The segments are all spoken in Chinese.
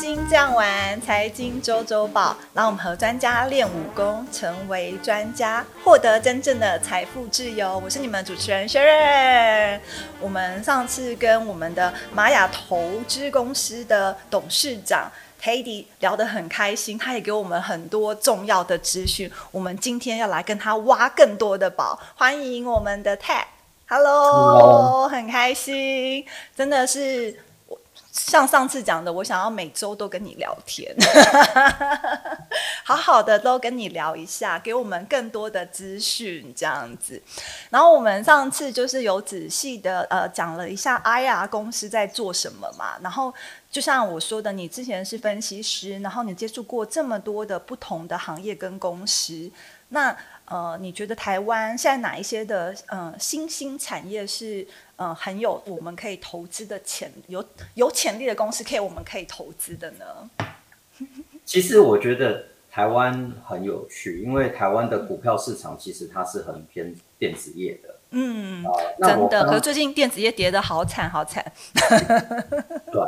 金这样玩，财经周周报，让我们和专家练武功，成为专家，获得真正的财富自由。我是你们主持人 Sharon。我们上次跟我们的玛雅投资公司的董事长 Teddy 聊得很开心，他也给我们很多重要的资讯。我们今天要来跟他挖更多的宝，欢迎我们的 Ted，Hello，很开心，真的是。像上次讲的，我想要每周都跟你聊天，好好的都跟你聊一下，给我们更多的资讯这样子。然后我们上次就是有仔细的呃讲了一下 IR 公司在做什么嘛。然后就像我说的，你之前是分析师，然后你接触过这么多的不同的行业跟公司，那呃你觉得台湾现在哪一些的呃新兴产业是？呃，很有我们可以投资的潜有有潜力的公司，可以我们可以投资的呢。其实我觉得台湾很有趣，因为台湾的股票市场其实它是很偏电子业的。嗯，真的。可是最近电子业跌得好惨，好惨。对。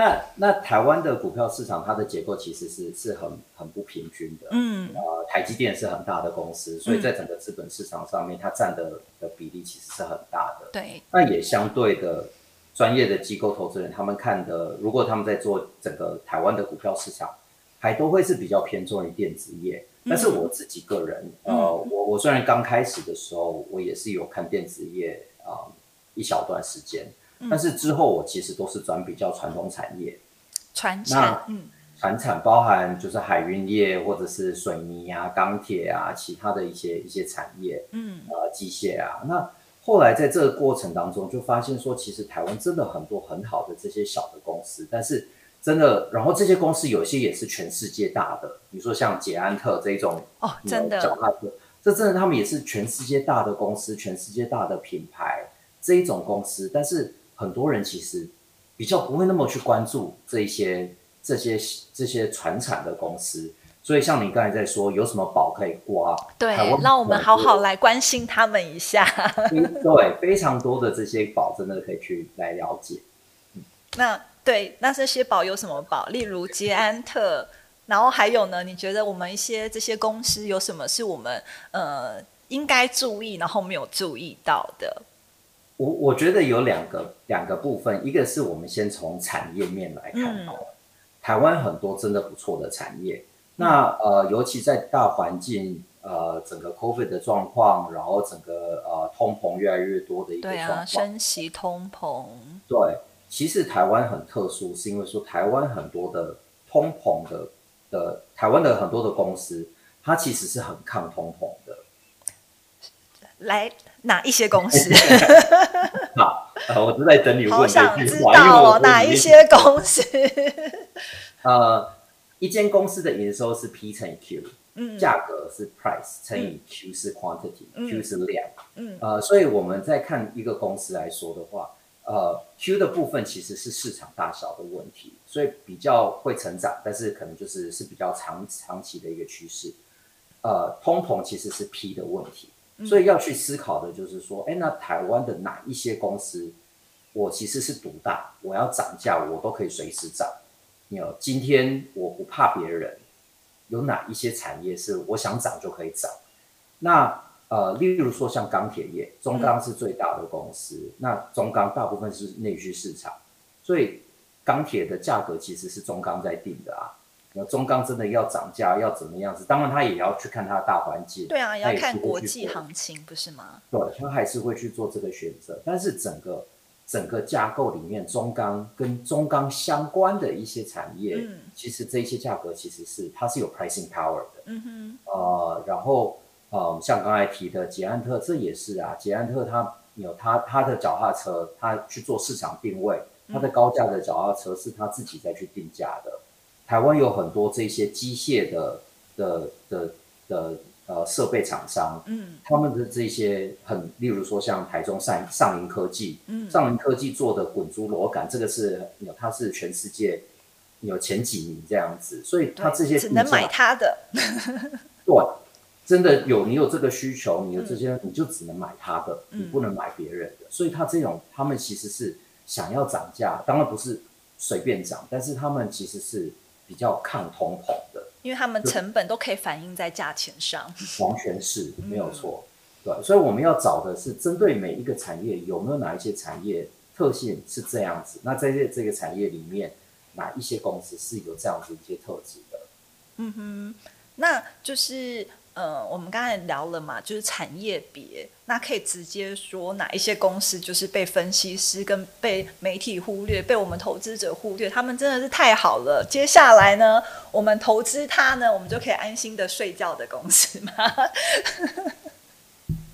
那那台湾的股票市场，它的结构其实是是很很不平均的。嗯，呃，台积电是很大的公司，所以在整个资本市场上面，它占的的比例其实是很大的。对，那也相对的，专业的机构投资人他们看的，如果他们在做整个台湾的股票市场，还都会是比较偏重于电子业。但是我自己个人，呃，我我虽然刚开始的时候，我也是有看电子业啊一小段时间。但是之后我其实都是转比较传统产业，传产，嗯，传产包含就是海运业或者是水泥啊、钢铁啊，其他的一些一些产业，嗯，呃，机械啊。那后来在这个过程当中，就发现说，其实台湾真的很多很好的这些小的公司，但是真的，然后这些公司有些也是全世界大的，比如说像捷安特这种哦，真的，脚踏车，这真的他们也是全世界大的公司，全世界大的品牌这一种公司，但是。很多人其实比较不会那么去关注这些、这些、这些传产的公司，所以像你刚才在说，有什么宝可以刮？对，让我们好好来关心他们一下。对，非常多的这些宝，真的可以去来了解。那对，那这些宝有什么宝？例如捷安特，然后还有呢？你觉得我们一些这些公司有什么是我们呃应该注意，然后没有注意到的？我我觉得有两个两个部分，一个是我们先从产业面来看哦，台湾很多真的不错的产业，那呃，尤其在大环境呃整个 COVID 的状况，然后整个呃通膨越来越多的一个状况，升息通膨，对，其实台湾很特殊，是因为说台湾很多的通膨的的台湾的很多的公司，它其实是很抗通膨的，来。哪一些公司？好，我正在等你问好想知道哪一些公司？呃，一间公司的营收是 P 乘以 Q，嗯，价格是 Price 乘以 Q 是 Quantity，Q 是量，嗯，呃，所以我们在看一个公司来说的话，呃，Q 的部分其实是市场大小的问题，所以比较会成长，但是可能就是是比较长长期的一个趋势。呃，通膨其实是 P 的问题。所以要去思考的就是说，哎，那台湾的哪一些公司，我其实是独大，我要涨价，我都可以随时涨。有今天我不怕别人，有哪一些产业是我想涨就可以涨？那呃，例如说像钢铁业，中钢是最大的公司，那中钢大部分是内需市场，所以钢铁的价格其实是中钢在定的啊。那中钢真的要涨价要怎么样子？当然，他也要去看他的大环境。对啊，要看国际行情，不是吗？对，他还是会去做这个选择。但是整个整个架构里面，中钢跟中钢相关的一些产业，嗯，其实这些价格其实是它是有 pricing power 的。嗯哼。呃，然后呃，像刚才提的捷安特，这也是啊，捷安特它有它它的脚踏车，它去做市场定位，它的高价的脚踏车是它自己再去定价的。台湾有很多这些机械的的的的呃设备厂商，嗯，他们的这些很，例如说像台中上上林科技，嗯，上林科技做的滚珠螺杆，这个是有它是全世界有前几名这样子，所以它这些只能买它的，对，真的有你有这个需求，你有这些你就只能买它的，你不能买别人的，所以它这种他们其实是想要涨价，当然不是。随便涨，但是他们其实是比较抗通膨的，因为他们成本都可以反映在价钱上，完全是没有错。对，所以我们要找的是针对每一个产业有没有哪一些产业特性是这样子，那在这这个产业里面，哪一些公司是有这样子一些特质的？嗯哼，那就是。呃，我们刚才聊了嘛，就是产业别，那可以直接说哪一些公司就是被分析师跟被媒体忽略，被我们投资者忽略，他们真的是太好了。接下来呢，我们投资它呢，我们就可以安心的睡觉的公司吗？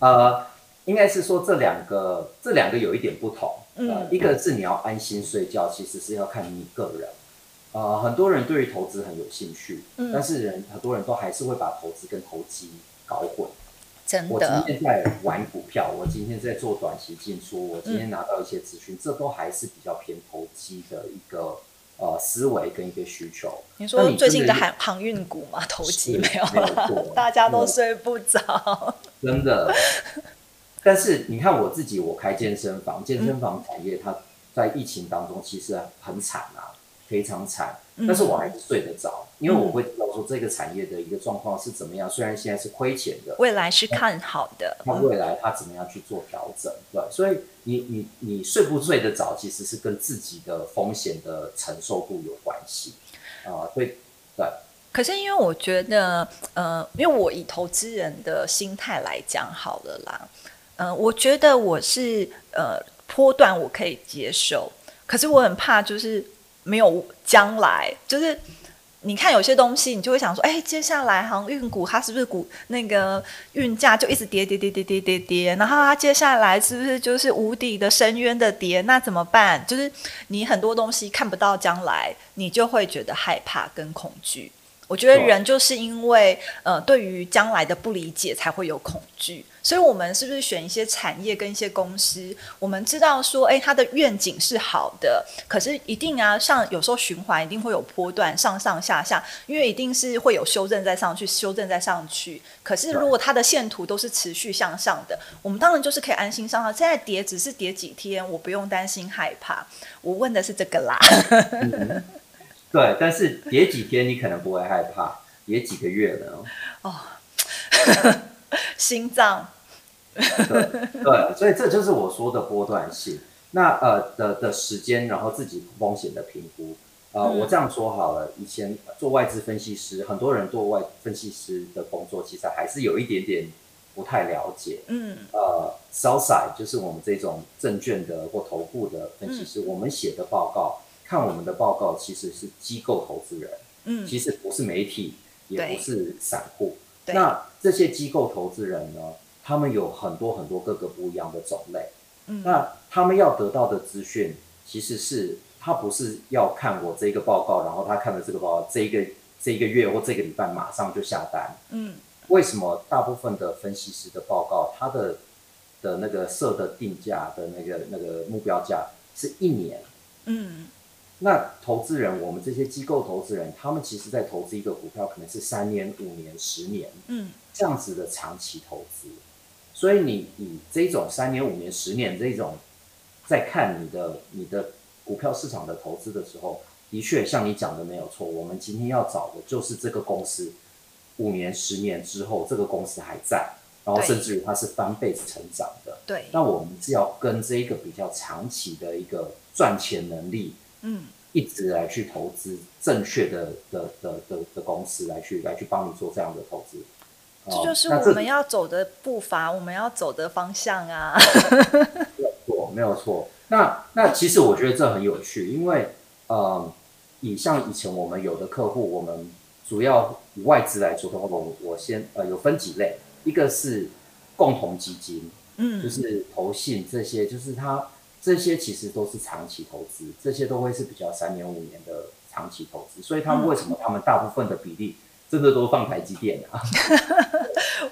呃，应该是说这两个，这两个有一点不同。嗯，一个是你要安心睡觉，其实是要看你个人。呃，很多人对于投资很有兴趣，但是人很多人都还是会把投资跟投机搞混。真的，我今天在玩股票，我今天在做短期进出，我今天拿到一些资讯，这都还是比较偏投机的一个呃思维跟一个需求。你说最近的航航运股嘛，投机没有了，大家都睡不着。真的，但是你看我自己，我开健身房，健身房产业它在疫情当中其实很惨啊。非常惨，但是我还是睡得着，因为我会知道说这个产业的一个状况是怎么样。虽然现在是亏钱的，未来是看好的。那未来它怎么样去做调整？对，所以你你你睡不睡得着，其实是跟自己的风险的承受度有关系啊。对对。可是因为我觉得，呃，因为我以投资人的心态来讲好了啦，嗯，我觉得我是呃波段我可以接受，可是我很怕就是。没有将来，就是你看有些东西，你就会想说，哎，接下来航运股它是不是股那个运价就一直跌跌跌跌跌跌跌，然后它接下来是不是就是无底的深渊的跌？那怎么办？就是你很多东西看不到将来，你就会觉得害怕跟恐惧。我觉得人就是因为呃对于将来的不理解才会有恐惧，所以我们是不是选一些产业跟一些公司？我们知道说，哎，它的愿景是好的，可是一定啊，像有时候循环一定会有波段上上下下，因为一定是会有修正再上去，修正再上去。可是如果它的线图都是持续向上的，我们当然就是可以安心上上。现在跌只是跌几天，我不用担心害怕。我问的是这个啦。对，但是叠几天你可能不会害怕，叠几个月呢？哦，心脏。对，所以这就是我说的波段性。那呃的的时间，然后自己风险的评估。呃，我这样说好了，以前做外资分析师，很多人做外分析师的工作，其实还是有一点点不太了解。嗯。呃，sell side 就是我们这种证券的或投顾的分析师，我们写的报告。看我们的报告，其实是机构投资人，嗯，其实不是媒体，也不是散户。那这些机构投资人呢，他们有很多很多各个不一样的种类。嗯，那他们要得到的资讯，其实是他不是要看我这个报告，然后他看了这个报告，这一个这一个月或这个礼拜马上就下单。嗯，为什么大部分的分析师的报告，他的的那个设的定价的那个那个目标价是一年？嗯。那投资人，我们这些机构投资人，他们其实在投资一个股票，可能是三年、五年、十年，嗯，这样子的长期投资。所以你以这种三年、五年、十年这种，在看你的你的股票市场的投资的时候，的确像你讲的没有错。我们今天要找的就是这个公司五年、十年之后，这个公司还在，然后甚至于它是翻倍成长的。对。那我们是要跟这一个比较长期的一个赚钱能力。嗯，一直来去投资正确的的的的的公司，来去来去帮你做这样的投资，这就是我们要走的步伐，我们要走的方向啊。没有错，没有错。那那其实我觉得这很有趣，因为呃，以像以前我们有的客户，我们主要以外资来说的话，我我先呃有分几类，一个是共同基金，嗯，就是投信这些，就是它。这些其实都是长期投资，这些都会是比较三年五年的长期投资，所以他们为什么他们大部分的比例真的都放台积电啊？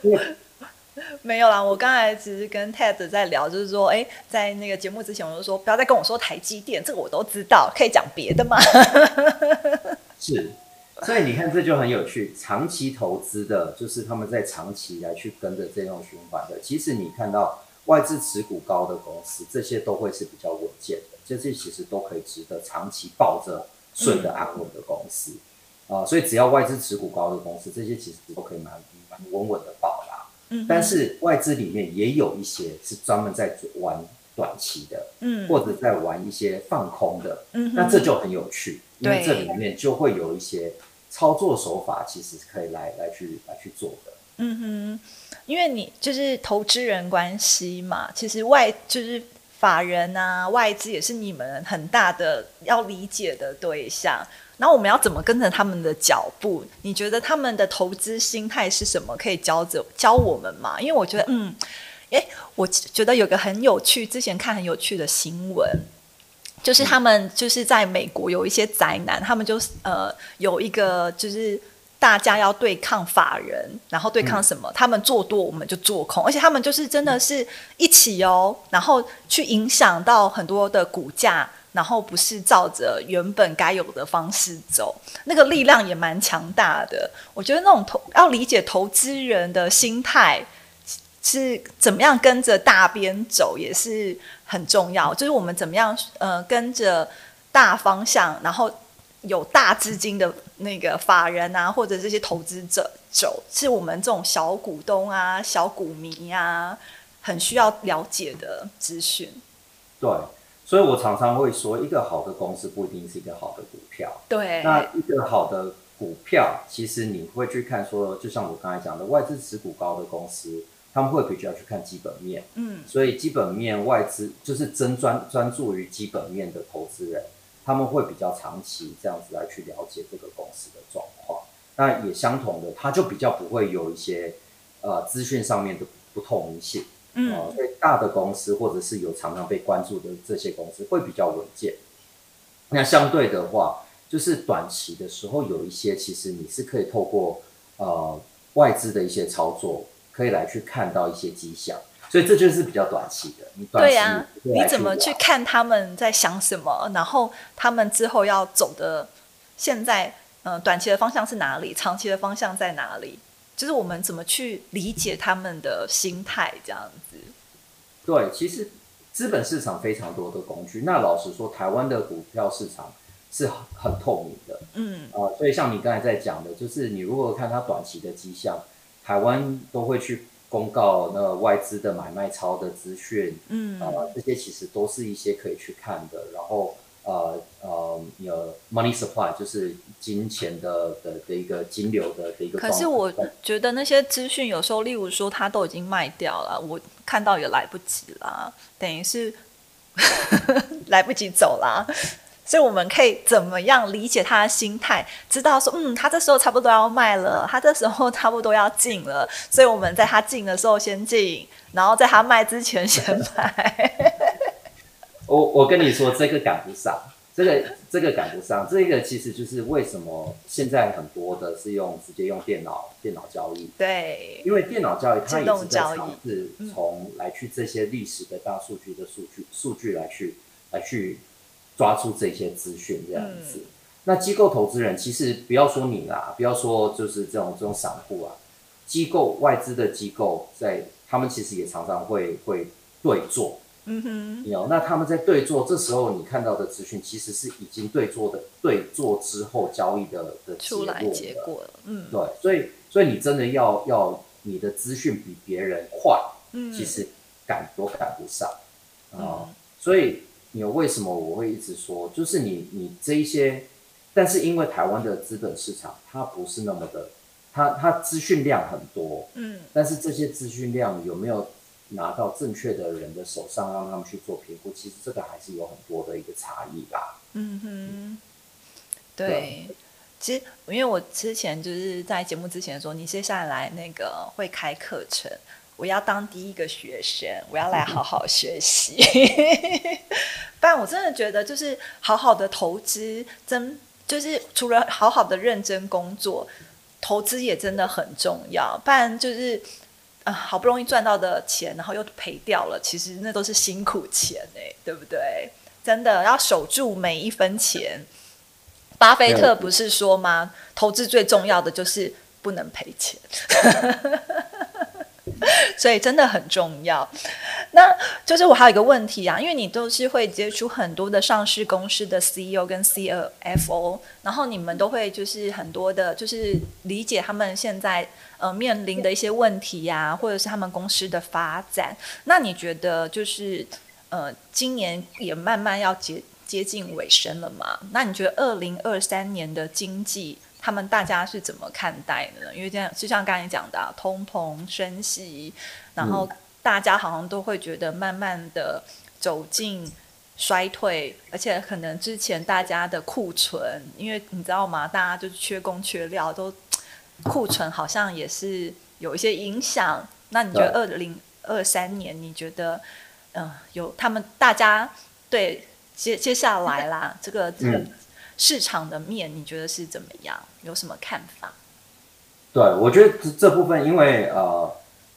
没有啦，我刚才只是跟 Ted 在聊，就是说，哎，在那个节目之前，我就说不要再跟我说台积电，这个我都知道，可以讲别的吗？是，所以你看这就很有趣，长期投资的，就是他们在长期来去跟着这种循环的，其实你看到。外资持股高的公司，这些都会是比较稳健的。这些其实都可以值得长期抱着顺的安稳的公司啊。所以只要外资持股高的公司，这些其实都可以蛮蛮稳稳的抱啦。嗯，但是外资里面也有一些是专门在玩短期的，嗯，或者在玩一些放空的，嗯，那这就很有趣，因为这里面就会有一些操作手法，其实可以来来去来去做的。嗯哼，因为你就是投资人关系嘛，其实外就是法人啊，外资也是你们很大的要理解的对象。然后我们要怎么跟着他们的脚步？你觉得他们的投资心态是什么？可以教着教我们吗？因为我觉得，嗯，诶，我觉得有个很有趣，之前看很有趣的新闻，就是他们就是在美国有一些宅男，他们就呃有一个就是。大家要对抗法人，然后对抗什么？他们做多，我们就做空，而且他们就是真的是一起哦，然后去影响到很多的股价，然后不是照着原本该有的方式走，那个力量也蛮强大的。我觉得那种投要理解投资人的心态是怎么样跟着大边走，也是很重要。就是我们怎么样呃跟着大方向，然后。有大资金的那个法人啊，或者这些投资者走，是我们这种小股东啊、小股民啊，很需要了解的资讯。对，所以我常常会说，一个好的公司不一定是一个好的股票。对，那一个好的股票，其实你会去看说，就像我刚才讲的，外资持股高的公司，他们会比较去看基本面。嗯，所以基本面外资就是真专专注于基本面的投资人。他们会比较长期这样子来去了解这个公司的状况，那也相同的，他就比较不会有一些呃资讯上面的不透明性，嗯，所以大的公司或者是有常常被关注的这些公司会比较稳健。那相对的话，就是短期的时候有一些，其实你是可以透过呃外资的一些操作，可以来去看到一些迹象。所以这就是比较短期的。对呀，你怎么去看他们在想什么？然后他们之后要走的，现在嗯，短期的方向是哪里？长期的方向在哪里？就是我们怎么去理解他们的心态？这样子。对，其实资本市场非常多的工具。那老实说，台湾的股票市场是很透明的。嗯啊，所以像你刚才在讲的，就是你如果看它短期的迹象，台湾都会去。公告那外资的买卖超的资讯，嗯，啊，这些其实都是一些可以去看的。然后，呃呃，有 money supply 就是金钱的的的一个金流的的一个。可是我觉得那些资讯有时候，例如说他都已经卖掉了，我看到也来不及啦，等于是 来不及走啦。所以我们可以怎么样理解他的心态？知道说，嗯，他这时候差不多要卖了，他这时候差不多要进了。所以我们在他进的时候先进，然后在他卖之前先买。我我跟你说，这个赶不上，这个这个赶不上，这个其实就是为什么现在很多的是用直接用电脑电脑交易。对，因为电脑交易它也是在尝试从来去这些历史的大数据的数据数据来去来去。抓住这些资讯这样子，那机构投资人其实不要说你啦，不要说就是这种这种散户啊，机构外资的机构在他们其实也常常会会对坐，嗯哼，有那他们在对坐，这时候你看到的资讯其实是已经对做的对做之后交易的的出来结果了，嗯，对，所以所以你真的要要你的资讯比别人快，嗯，其实赶都赶不上啊，所以。你为什么我会一直说，就是你你这一些，但是因为台湾的资本市场它不是那么的，它它资讯量很多，嗯，但是这些资讯量有没有拿到正确的人的手上，让他们去做评估，其实这个还是有很多的一个差异吧。嗯哼，对，其实因为我之前就是在节目之前说，你接下来那个会开课程。我要当第一个学生，我要来好好学习。不然我真的觉得，就是好好的投资，真就是除了好好的认真工作，投资也真的很重要。不然就是啊，好不容易赚到的钱，然后又赔掉了，其实那都是辛苦钱哎，对不对？真的要守住每一分钱。巴菲特不是说吗？投资最重要的就是不能赔钱。所以真的很重要。那就是我还有一个问题啊，因为你都是会接触很多的上市公司的 CEO 跟 CFO，然后你们都会就是很多的，就是理解他们现在呃面临的一些问题呀，或者是他们公司的发展。那你觉得就是呃今年也慢慢要接接近尾声了嘛？那你觉得二零二三年的经济？他们大家是怎么看待的呢？因为这样就像刚才讲的，通膨升息，然后大家好像都会觉得慢慢的走进衰退，而且可能之前大家的库存，因为你知道吗？大家就是缺工缺料，都库存好像也是有一些影响。那你觉得二零二三年，你觉得嗯，有他们大家对接接下来啦，这个这个。市场的面，你觉得是怎么样？有什么看法？对，我觉得这这部分，因为呃，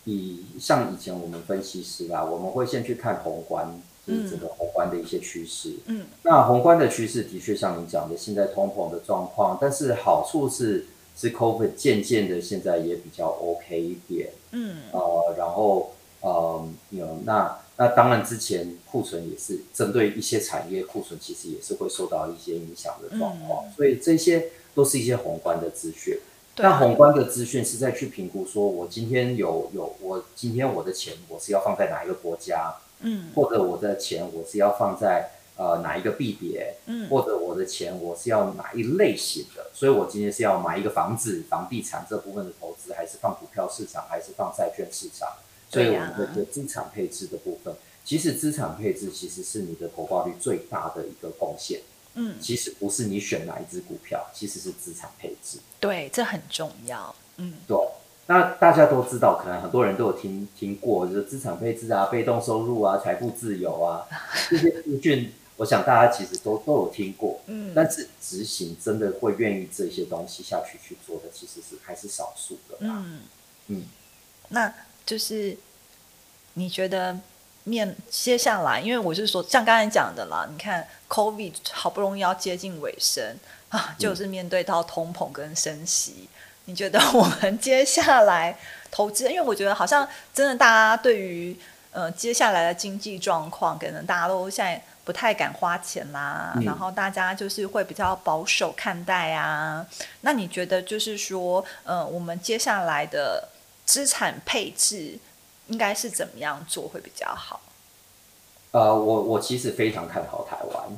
以像以前我们分析师啦，我们会先去看宏观，就是整个宏观的一些趋势。嗯，那宏观的趋势的确像你讲的，现在通膨的状况，但是好处是是 COVID 渐渐的现在也比较 OK 一点。嗯，呃，然后呃，有那。那当然，之前库存也是针对一些产业库存，其实也是会受到一些影响的状况，所以这些都是一些宏观的资讯。那宏观的资讯是在去评估，说我今天有有我今天我的钱我是要放在哪一个国家，嗯，或者我的钱我是要放在呃哪一个币别，嗯，或者我的钱我是要哪一类型的，所以我今天是要买一个房子、房地产这部分的投资，还是放股票市场，还是放债券市场？所以我们的资产配置的部分，其实资产配置其实是你的投报率最大的一个贡献。嗯，其实不是你选哪一只股票，其实是资产配置。对，这很重要。嗯，对。那大家都知道，可能很多人都有听听过，就是资产配置啊、被动收入啊、财富自由啊 这些资讯，我想大家其实都都有听过。嗯，但是执行真的会愿意这些东西下去去做的，其实是还是少数的。嗯嗯，那。就是你觉得面接下来，因为我是说，像刚才讲的啦，你看 COVID 好不容易要接近尾声啊，就是面对到通膨跟升息，你觉得我们接下来投资，因为我觉得好像真的大家对于呃接下来的经济状况，可能大家都现在不太敢花钱啦，然后大家就是会比较保守看待啊。那你觉得就是说，呃，我们接下来的。资产配置应该是怎么样做会比较好？呃，我我其实非常看好台湾。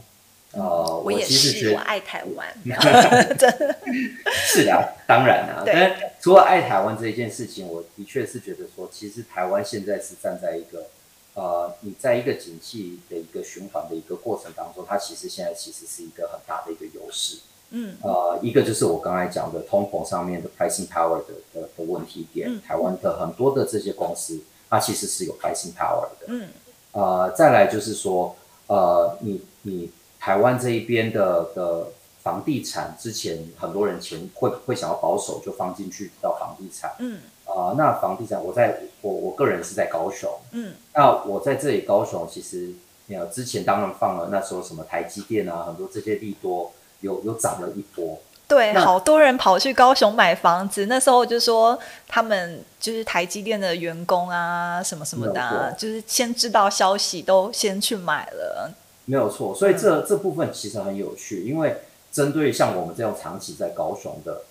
呃，我也是，我爱台湾。是啊，当然啊。但除了爱台湾这一件事情，我的确是觉得说，其实台湾现在是站在一个呃，你在一个景气的一个循环的一个过程当中，它其实现在其实是一个很大的一个优势。嗯，呃，一个就是我刚才讲的通膨上面的 pricing power 的的的问题点，台湾的很多的这些公司，它其实是有 pricing power 的。嗯，呃，再来就是说，呃，你你台湾这一边的的房地产，之前很多人钱会会想要保守，就放进去到房地产。嗯，啊，那房地产，我在我我个人是在高雄。嗯，那我在这里高雄，其实有之前当然放了那时候什么台积电啊，很多这些利多。有有涨了一波，对，好多人跑去高雄买房子。那时候就说他们就是台积电的员工啊，什么什么的，就是先知道消息都先去买了。没有错，所以这这部分其实很有趣，因为针对像我们这样长期在高雄的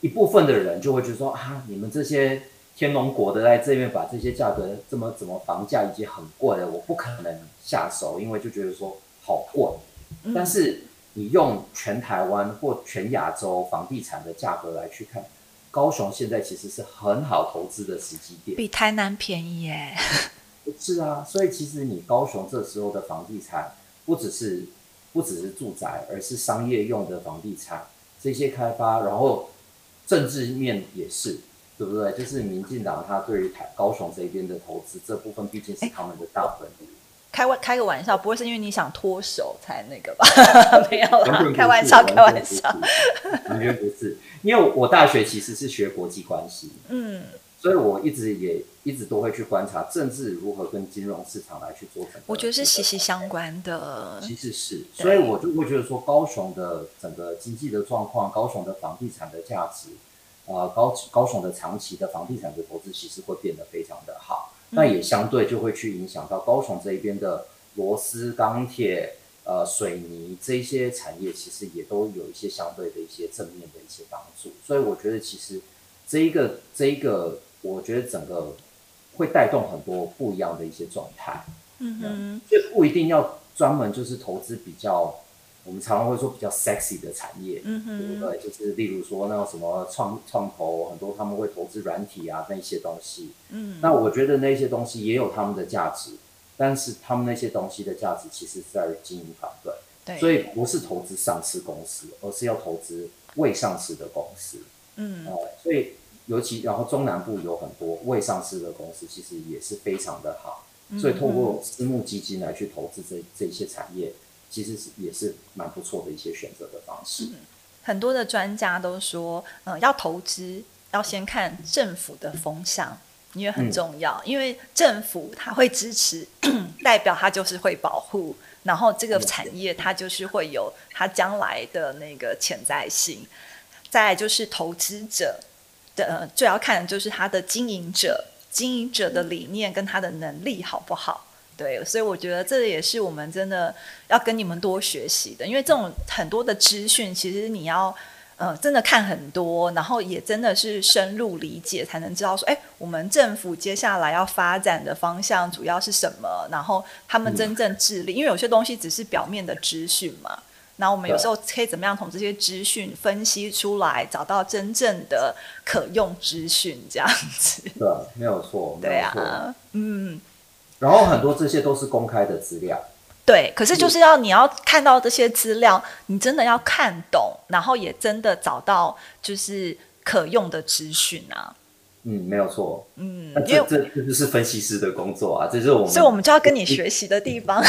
一部分的人，就会觉得说啊，你们这些天龙国的在这边把这些价格这么怎么房价已经很贵了，我不可能下手，因为就觉得说好贵，但是。你用全台湾或全亚洲房地产的价格来去看，高雄现在其实是很好投资的时机点，比台南便宜耶。是啊，所以其实你高雄这时候的房地产，不只是不只是住宅，而是商业用的房地产这些开发，然后政治面也是，对不对？就是民进党他对于台高雄这边的投资这部分，毕竟是他们的大本营。开玩开个玩笑，不会是因为你想脱手才那个吧？没有啦，开玩笑，开玩笑。完全不是，因为我大学其实是学国际关系，嗯，所以我一直也一直都会去观察政治如何跟金融市场来去做。我觉得是息息相关的。其实是，所以我就会觉得说，高雄的整个经济的状况，高雄的房地产的价值，啊，高高雄的长期的房地产的投资其实会变得非常的好。那也相对就会去影响到高雄这一边的螺丝、钢铁、呃水泥这些产业，其实也都有一些相对的一些正面的一些帮助。所以我觉得其实这一个这一个，我觉得整个会带动很多不一样的一些状态。嗯哼，就不一定要专门就是投资比较。我们常常会说比较 sexy 的产业，对不对？就是例如说那种什么创创投，很多他们会投资软体啊那些东西。嗯，那我觉得那些东西也有他们的价值，但是他们那些东西的价值其实在于经营团队。对，所以不是投资上市公司，而是要投资未上市的公司。嗯，所以尤其然后中南部有很多未上市的公司，其实也是非常的好。所以透过私募基金来去投资这这些产业。其实是也是蛮不错的一些选择的方式。很多的专家都说，嗯，要投资要先看政府的风向，因为很重要。因为政府它会支持，代表它就是会保护，然后这个产业它就是会有它将来的那个潜在性。再就是投资者的最要看的就是他的经营者，经营者的理念跟他的能力好不好。对，所以我觉得这也是我们真的要跟你们多学习的，因为这种很多的资讯，其实你要呃真的看很多，然后也真的是深入理解，才能知道说，哎，我们政府接下来要发展的方向主要是什么，然后他们真正智力，因为有些东西只是表面的资讯嘛，那我们有时候可以怎么样从这些资讯分析出来，找到真正的可用资讯，这样子。对，没有错，对啊，嗯。然后很多这些都是公开的资料，对。可是就是要你要看到这些资料，你真的要看懂，然后也真的找到就是可用的资讯啊。嗯，没有错。嗯，这这就是分析师的工作啊，这是我们，所以我们就要跟你学习的地方。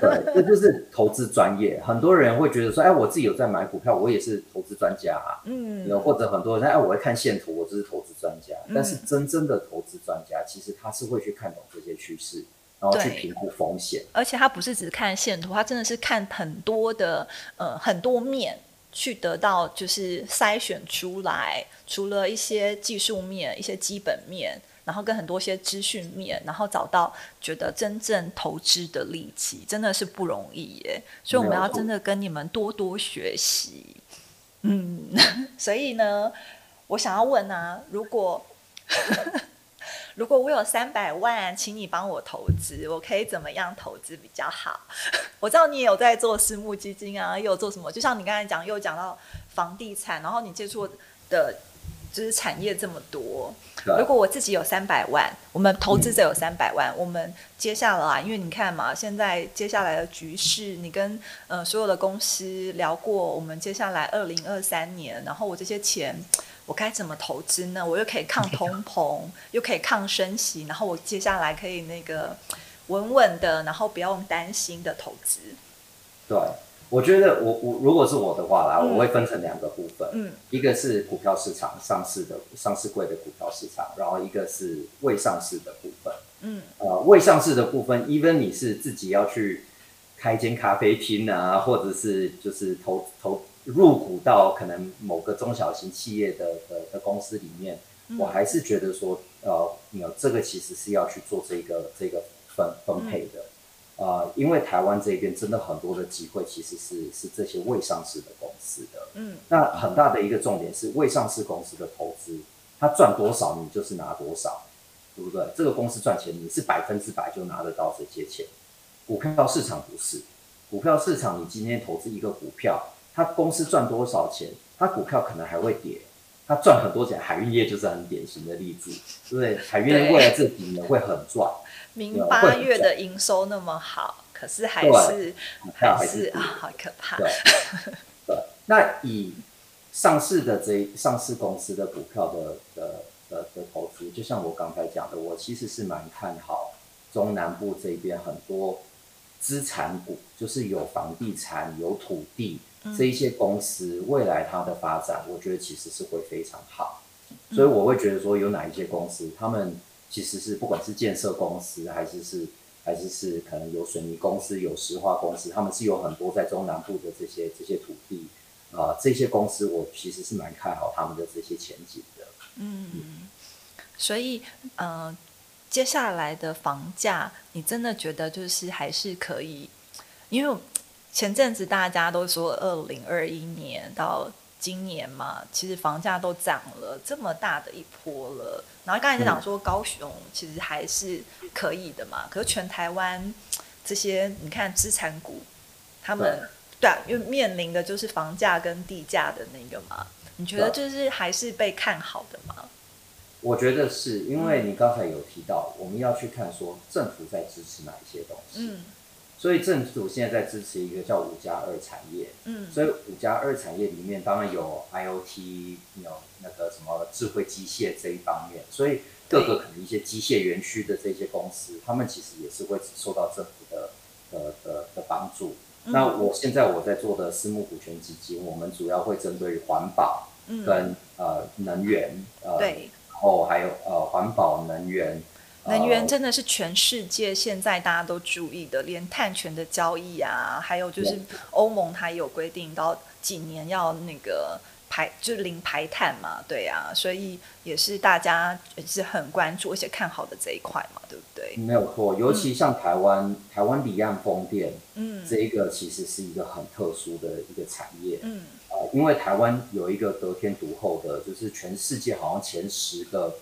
对，这就是投资专业。很多人会觉得说，哎，我自己有在买股票，我也是投资专家啊。嗯，或者很多人，哎，我会看线图，我就是投资专家。但是真正的投资专家，其实他是会去看懂这些趋势，然后去评估风险。而且他不是只看线图，他真的是看很多的呃很多面。去得到就是筛选出来，除了一些技术面、一些基本面，然后跟很多些资讯面，然后找到觉得真正投资的利器，真的是不容易耶。所以我们要真的跟你们多多学习。嗯，所以呢，我想要问啊，如果。如果我有三百万，请你帮我投资，我可以怎么样投资比较好？我知道你也有在做私募基金啊，又有做什么？就像你刚才讲，又讲到房地产，然后你接触的就是产业这么多。如果我自己有三百万，我们投资者有三百万，我们接下来，因为你看嘛，现在接下来的局势，你跟呃所有的公司聊过，我们接下来二零二三年，然后我这些钱。我该怎么投资呢？我又可以抗通膨，又可以抗升息，然后我接下来可以那个稳稳的，然后不用担心的投资。对，我觉得我我如果是我的话啦，我会分成两个部分，嗯，一个是股票市场上市的上市柜的股票市场，然后一个是未上市的部分，嗯，呃，未上市的部分，even 你是自己要去开间咖啡厅啊，或者是就是投投。入股到可能某个中小型企业的的的公司里面，我还是觉得说，呃，有这个其实是要去做这个这个分分配的，啊，因为台湾这边真的很多的机会其实是是这些未上市的公司的，嗯，那很大的一个重点是未上市公司的投资，它赚多少你就是拿多少，对不对？这个公司赚钱你是百分之百就拿得到这些钱，股票市场不是，股票市场你今天投资一个股票。他公司赚多少钱，他股票可能还会跌。他赚很多钱，海运业就是很典型的例子，对不对？海运未来这几年会很赚。明八月的营收那么好，可是还是还是啊，好可怕。对，那以上市的这上市公司的股票的的的的投资，就像我刚才讲的，我其实是蛮看好中南部这边很多资产股，就是有房地产、有土地。这一些公司未来它的发展，我觉得其实是会非常好，所以我会觉得说有哪一些公司，他们其实是不管是建设公司，还是是还是是可能有水泥公司、有石化公司，他们是有很多在中南部的这些这些土地啊，这些公司我其实是蛮看好他们的这些前景的。嗯，所以呃。接下来的房价，你真的觉得就是还是可以？因为前阵子大家都说二零二一年到今年嘛，其实房价都涨了这么大的一波了。然后刚才在讲说高雄其实还是可以的嘛，可是全台湾这些你看资产股，他们对啊，因为面临的就是房价跟地价的那个嘛，你觉得就是还是被看好的吗？我觉得是因为你刚才有提到，我们要去看说政府在支持哪一些东西。嗯。所以政府现在在支持一个叫五加二产业。嗯。所以五加二产业里面当然有 IOT，有那个什么智慧机械这一方面。所以各个可能一些机械园区的这些公司，他们其实也是会受到政府的的的的帮助。那我现在我在做的私募股权基金，我们主要会针对环保跟呃能源呃。对。然后还有呃环保能源，能源真的是全世界现在大家都注意的，连碳权的交易啊，还有就是欧盟它也有规定到几年要那个排就是零排碳嘛，对啊，所以也是大家也是很关注而且看好的这一块嘛，对不对？没有错，尤其像台湾台湾离岸风电，嗯，这一个其实是一个很特殊的一个产业，嗯。因为台湾有一个得天独厚的，就是全世界好像前十个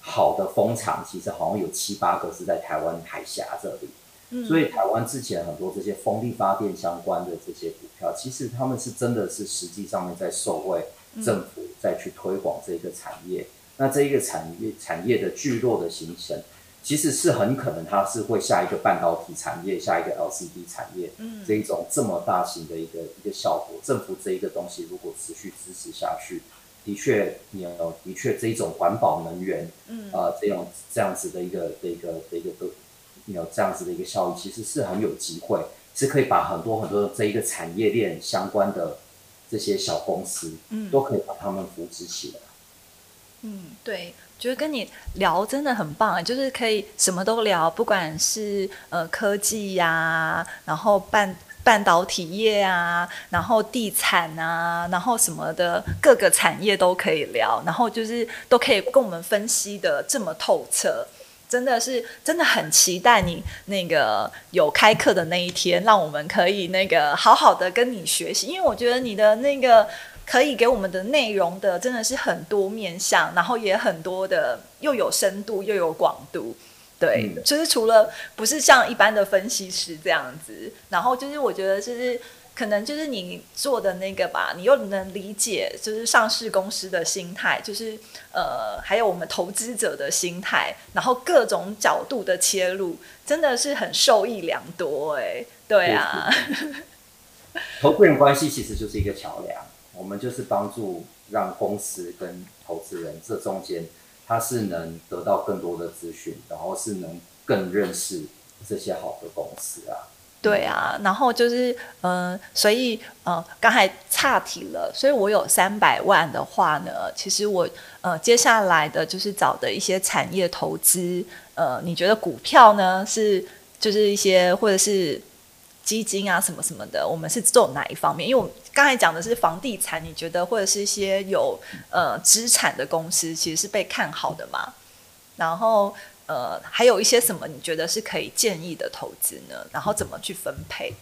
好的风场，其实好像有七八个是在台湾海峡这里。嗯，所以台湾之前很多这些风力发电相关的这些股票，其实他们是真的是实际上面在受惠政府再去推广这个产业。那这一个产业产业的聚落的形成。其实是很可能，它是会下一个半导体产业，下一个 LCD 产业，嗯，这一种这么大型的一个一个效果。政府这一个东西如果持续支持下去，的确，你有的确这一种环保能源，嗯，啊，这种这样子的一个的一个的一个都有这样子的一个效益，其实是很有机会，是可以把很多很多这一个产业链相关的这些小公司，嗯，都可以把他们扶持起来。嗯，对。觉得跟你聊真的很棒，就是可以什么都聊，不管是呃科技呀，然后半半导体业啊，然后地产啊，然后什么的各个产业都可以聊，然后就是都可以跟我们分析的这么透彻，真的是真的很期待你那个有开课的那一天，让我们可以那个好好的跟你学习，因为我觉得你的那个。可以给我们的内容的真的是很多面向，然后也很多的又有深度又有广度，对，就是除了不是像一般的分析师这样子，然后就是我觉得就是可能就是你做的那个吧，你又能理解就是上市公司的心态，就是呃还有我们投资者的心态，然后各种角度的切入，真的是很受益良多哎，对啊，投资人关系其实就是一个桥梁。我们就是帮助让公司跟投资人这中间，他是能得到更多的资讯，然后是能更认识这些好的公司啊。对啊，然后就是嗯，所以呃，刚才岔题了，所以我有三百万的话呢，其实我呃接下来的就是找的一些产业投资，呃，你觉得股票呢是就是一些或者是。基金啊，什么什么的，我们是做哪一方面？因为我刚才讲的是房地产，你觉得或者是一些有呃资产的公司，其实是被看好的嘛？然后呃，还有一些什么你觉得是可以建议的投资呢？然后怎么去分配？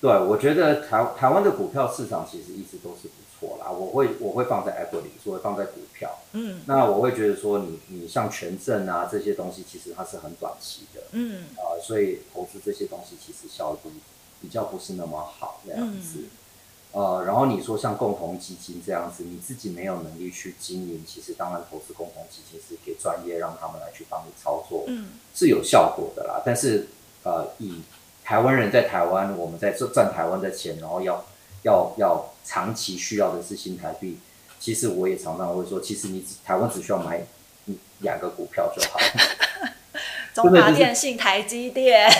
对，我觉得台台湾的股票市场其实一直都是错啦。我会我会放在 equity，所以放在股票。嗯，那我会觉得说，你你像权证啊这些东西，其实它是很短期的。嗯，啊，所以投资这些东西其实效率比较不是那么好这样子。呃，然后你说像共同基金这样子，你自己没有能力去经营，其实当然投资共同基金是给专业让他们来去帮你操作，嗯，是有效果的啦。但是呃，以台湾人在台湾，我们在赚赚台湾的钱，然后要要要长期需要的是新台币。其实我也常常会说，其实你台湾只需要买两个股票就好。中华电信、台积电。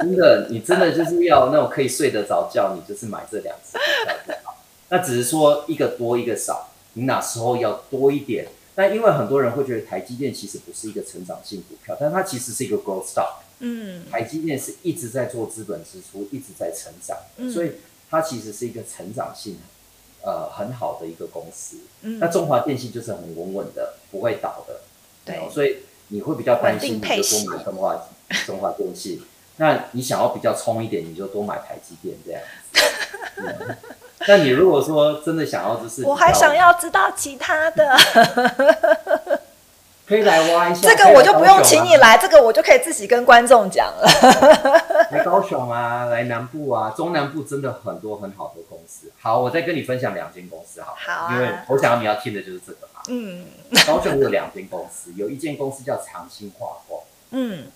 真的，你真的就是要那种可以睡得着觉，你就是买这两只股票就好。那只是说一个多一个少，你哪时候要多一点？但因为很多人会觉得台积电其实不是一个成长性股票，但它其实是一个 growth stock。嗯，台积电是一直在做资本支出，一直在成长，所以它其实是一个成长性呃很好的一个公司。嗯，那中华电信就是很稳稳的，不会倒的。对，所以你会比较担心，你就多买中华中华电信。那你想要比较冲一点，你就多买台积电这样子。那你如果说真的想要，就是我还想要知道其他的，可以来挖一下。这个我就不用请你来，这个我就可以自己跟观众讲了。来高雄啊，来南部啊，中南部真的很多很好的公司。好，我再跟你分享两间公司好。好，因为我想要你要听的就是这个嘛。嗯。高雄有两间公司，有一间公司叫长兴化工。嗯。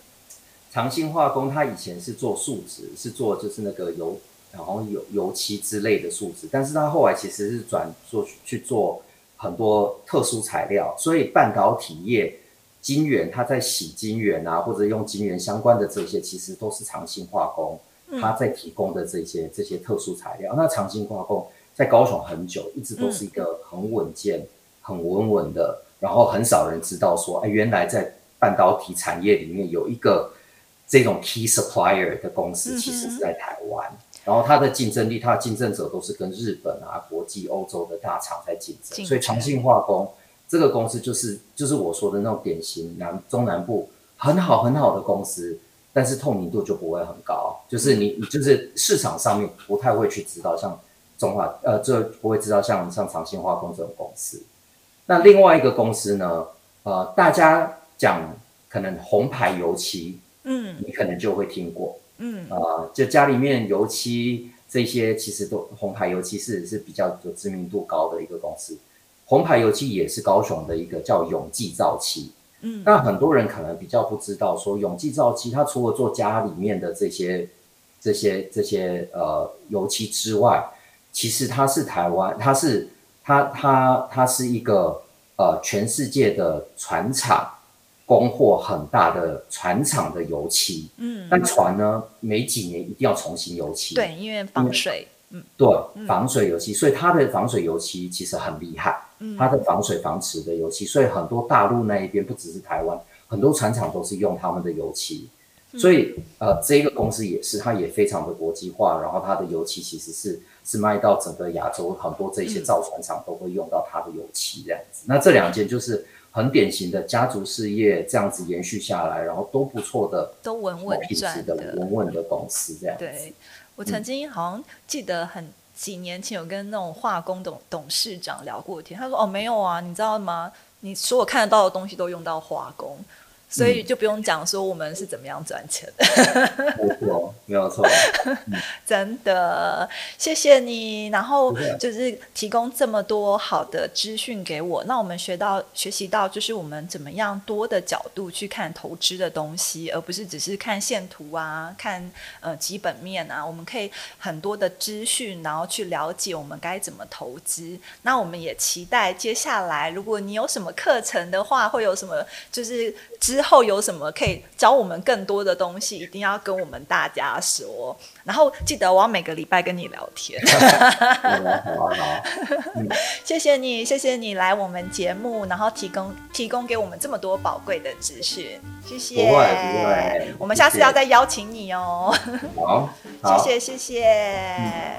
长兴化工，它以前是做树脂，是做就是那个油，然后油油漆之类的树脂，但是它后来其实是转做去做很多特殊材料，所以半导体业晶圆，它在洗晶圆啊，或者用晶圆相关的这些，其实都是长兴化工它在提供的这些这些特殊材料。那长兴化工在高雄很久，一直都是一个很稳健、很稳稳的，然后很少人知道说，哎，原来在半导体产业里面有一个。这种 key supplier 的公司其实是在台湾，然后它的竞争力，它的竞争者都是跟日本啊、国际、欧洲的大厂在竞争，所以长信化工这个公司就是就是我说的那种典型南中南部很好很好的公司，但是透明度就不会很高，就是你你就是市场上面不太会去知道像中华呃，这不会知道像像长信化工这种公司。那另外一个公司呢，呃，大家讲可能红牌油漆。嗯，你可能就会听过，嗯啊，就家里面油漆这些，其实都红牌油漆是是比较有知名度高的一个公司。红牌油漆也是高雄的一个叫永记造漆，嗯，那很多人可能比较不知道，说永记造漆它除了做家里面的这些这些这些呃油漆之外，其实它是台湾，它是它它它是一个呃全世界的船厂。供货很大的船厂的油漆，嗯，但船呢，每几年一定要重新油漆，对，因为防水，嗯，对，防水油漆，所以它的防水油漆其实很厉害，嗯，它的防水防磁的油漆，所以很多大陆那一边不只是台湾，很多船厂都是用他们的油漆，所以呃，这个公司也是，它也非常的国际化，然后它的油漆其实是是卖到整个亚洲，很多这些造船厂都会用到它的油漆这样子，那这两件就是。很典型的家族事业这样子延续下来，然后都不错的，都稳稳赚的稳稳的公司这样。对，我曾经好像记得很几年前有跟那种化工董董事长聊过天，他说：“哦，没有啊，你知道吗？你所有看得到的东西都用到化工。”所以就不用讲说我们是怎么样赚钱的，没错，没有错，真的谢谢你。然后就是提供这么多好的资讯给我，那我们学到学习到就是我们怎么样多的角度去看投资的东西，而不是只是看线图啊，看呃基本面啊。我们可以很多的资讯，然后去了解我们该怎么投资。那我们也期待接下来，如果你有什么课程的话，会有什么就是之后有什么可以教我们更多的东西，一定要跟我们大家说。然后记得我要每个礼拜跟你聊天。谢谢你，谢谢你来我们节目，然后提供提供给我们这么多宝贵的资讯。谢谢，不会不会，我们下次要再邀请你哦。好，谢谢谢谢。